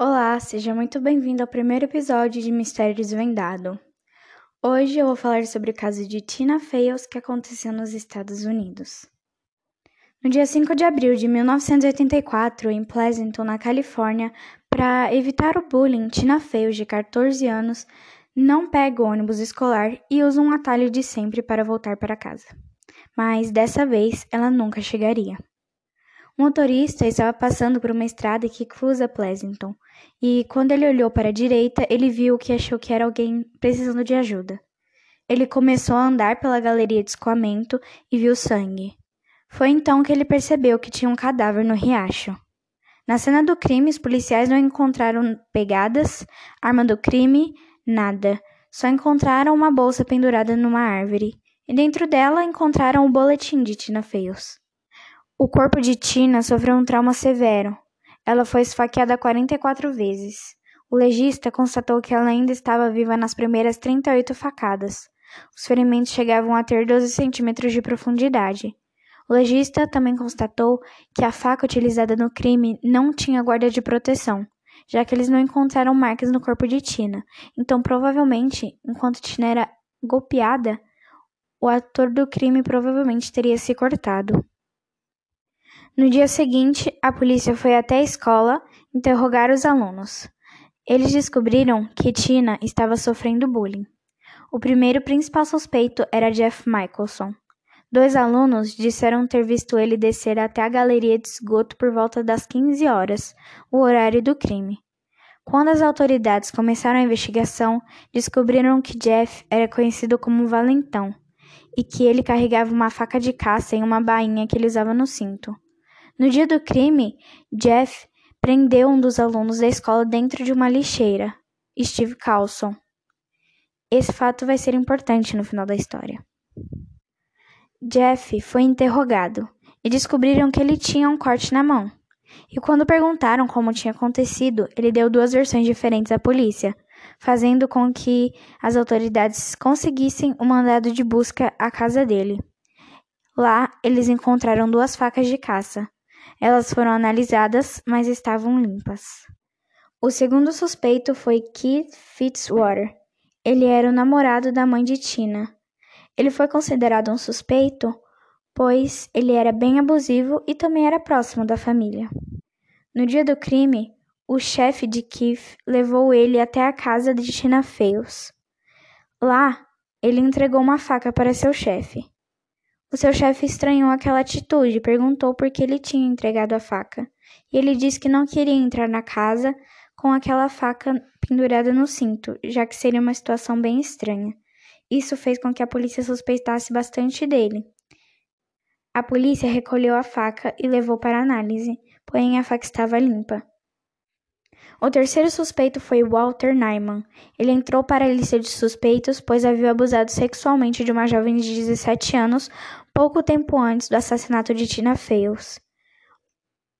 Olá, seja muito bem-vindo ao primeiro episódio de Mistério Desvendado. Hoje eu vou falar sobre o caso de Tina Fales que aconteceu nos Estados Unidos. No dia 5 de abril de 1984, em Pleasanton, na Califórnia, para evitar o bullying, Tina Fales, de 14 anos, não pega o ônibus escolar e usa um atalho de sempre para voltar para casa. Mas dessa vez ela nunca chegaria. O motorista estava passando por uma estrada que cruza Pleasanton, e quando ele olhou para a direita, ele viu que achou que era alguém precisando de ajuda. Ele começou a andar pela galeria de escoamento e viu sangue. Foi então que ele percebeu que tinha um cadáver no riacho. Na cena do crime, os policiais não encontraram pegadas, arma do crime, nada. Só encontraram uma bolsa pendurada numa árvore, e dentro dela encontraram o boletim de Tina Fales. O corpo de Tina sofreu um trauma severo. Ela foi esfaqueada 44 vezes. O legista constatou que ela ainda estava viva nas primeiras 38 facadas. Os ferimentos chegavam a ter 12 centímetros de profundidade. O legista também constatou que a faca utilizada no crime não tinha guarda de proteção, já que eles não encontraram marcas no corpo de Tina. Então, provavelmente, enquanto Tina era golpeada, o ator do crime provavelmente teria se cortado. No dia seguinte, a polícia foi até a escola interrogar os alunos. Eles descobriram que Tina estava sofrendo bullying. O primeiro principal suspeito era Jeff Michelson. Dois alunos disseram ter visto ele descer até a galeria de esgoto por volta das 15 horas, o horário do crime. Quando as autoridades começaram a investigação, descobriram que Jeff era conhecido como Valentão e que ele carregava uma faca de caça em uma bainha que ele usava no cinto. No dia do crime, Jeff prendeu um dos alunos da escola dentro de uma lixeira, Steve Carlson. Esse fato vai ser importante no final da história. Jeff foi interrogado e descobriram que ele tinha um corte na mão. E quando perguntaram como tinha acontecido, ele deu duas versões diferentes à polícia, fazendo com que as autoridades conseguissem o um mandado de busca à casa dele. Lá, eles encontraram duas facas de caça, elas foram analisadas, mas estavam limpas. O segundo suspeito foi Keith Fitzwater. Ele era o namorado da mãe de Tina. Ele foi considerado um suspeito, pois ele era bem abusivo e também era próximo da família. No dia do crime, o chefe de Keith levou ele até a casa de Tina Fales. Lá, ele entregou uma faca para seu chefe. O seu chefe estranhou aquela atitude e perguntou por que ele tinha entregado a faca. E ele disse que não queria entrar na casa com aquela faca pendurada no cinto, já que seria uma situação bem estranha. Isso fez com que a polícia suspeitasse bastante dele. A polícia recolheu a faca e levou para análise, porém a faca estava limpa. O terceiro suspeito foi Walter Nyman. Ele entrou para a lista de suspeitos, pois havia abusado sexualmente de uma jovem de 17 anos pouco tempo antes do assassinato de Tina Fales.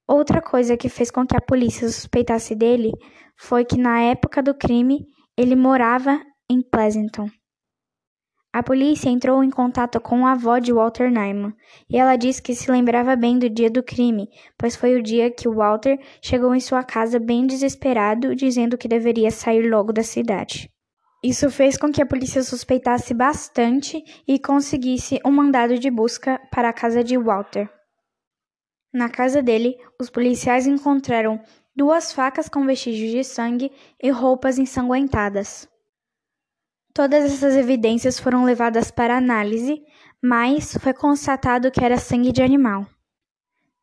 Outra coisa que fez com que a polícia suspeitasse dele foi que, na época do crime, ele morava em Pleasanton. A polícia entrou em contato com a avó de Walter Nyman e ela disse que se lembrava bem do dia do crime, pois foi o dia que Walter chegou em sua casa bem desesperado, dizendo que deveria sair logo da cidade. Isso fez com que a polícia suspeitasse bastante e conseguisse um mandado de busca para a casa de Walter. Na casa dele, os policiais encontraram duas facas com vestígios de sangue e roupas ensanguentadas. Todas essas evidências foram levadas para análise, mas foi constatado que era sangue de animal.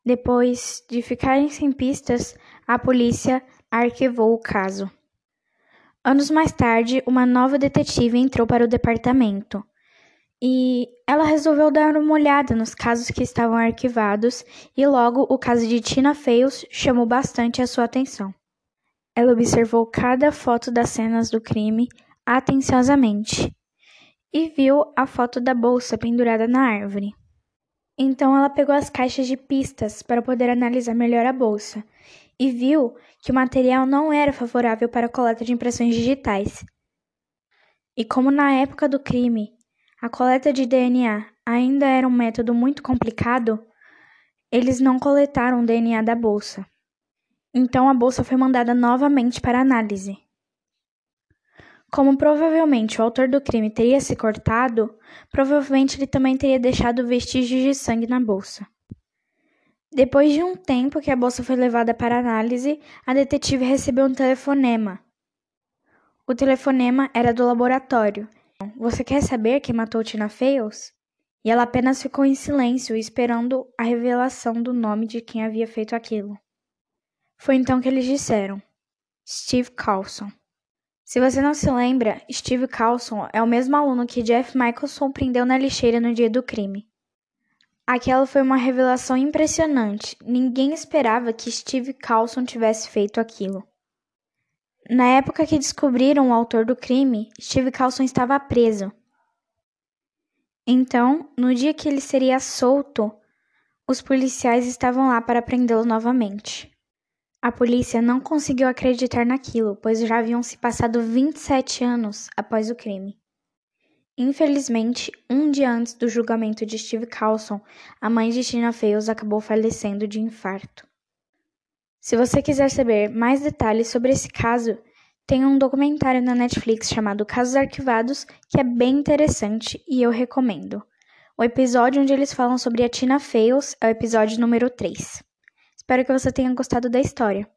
Depois de ficarem sem pistas, a polícia arquivou o caso. Anos mais tarde, uma nova detetive entrou para o departamento e ela resolveu dar uma olhada nos casos que estavam arquivados e logo o caso de Tina Fales chamou bastante a sua atenção. Ela observou cada foto das cenas do crime atenciosamente e viu a foto da bolsa pendurada na árvore. Então ela pegou as caixas de pistas para poder analisar melhor a bolsa e viu que o material não era favorável para a coleta de impressões digitais. E como na época do crime a coleta de DNA ainda era um método muito complicado, eles não coletaram o DNA da bolsa. Então a bolsa foi mandada novamente para análise. Como provavelmente o autor do crime teria se cortado, provavelmente ele também teria deixado vestígios de sangue na bolsa. Depois de um tempo que a bolsa foi levada para análise, a detetive recebeu um telefonema. O telefonema era do laboratório. Você quer saber quem matou Tina Fales? E ela apenas ficou em silêncio, esperando a revelação do nome de quem havia feito aquilo. Foi então que eles disseram: Steve Carlson. Se você não se lembra, Steve Carlson é o mesmo aluno que Jeff Michelson prendeu na lixeira no dia do crime. Aquela foi uma revelação impressionante. Ninguém esperava que Steve Carlson tivesse feito aquilo. Na época que descobriram o autor do crime, Steve Carlson estava preso. Então, no dia que ele seria solto, os policiais estavam lá para prendê-lo novamente. A polícia não conseguiu acreditar naquilo, pois já haviam se passado 27 anos após o crime. Infelizmente, um dia antes do julgamento de Steve Carlson, a mãe de Tina Fales acabou falecendo de infarto. Se você quiser saber mais detalhes sobre esse caso, tem um documentário na Netflix chamado Casos Arquivados que é bem interessante e eu recomendo. O episódio onde eles falam sobre a Tina Fales é o episódio número 3. Espero que você tenha gostado da história.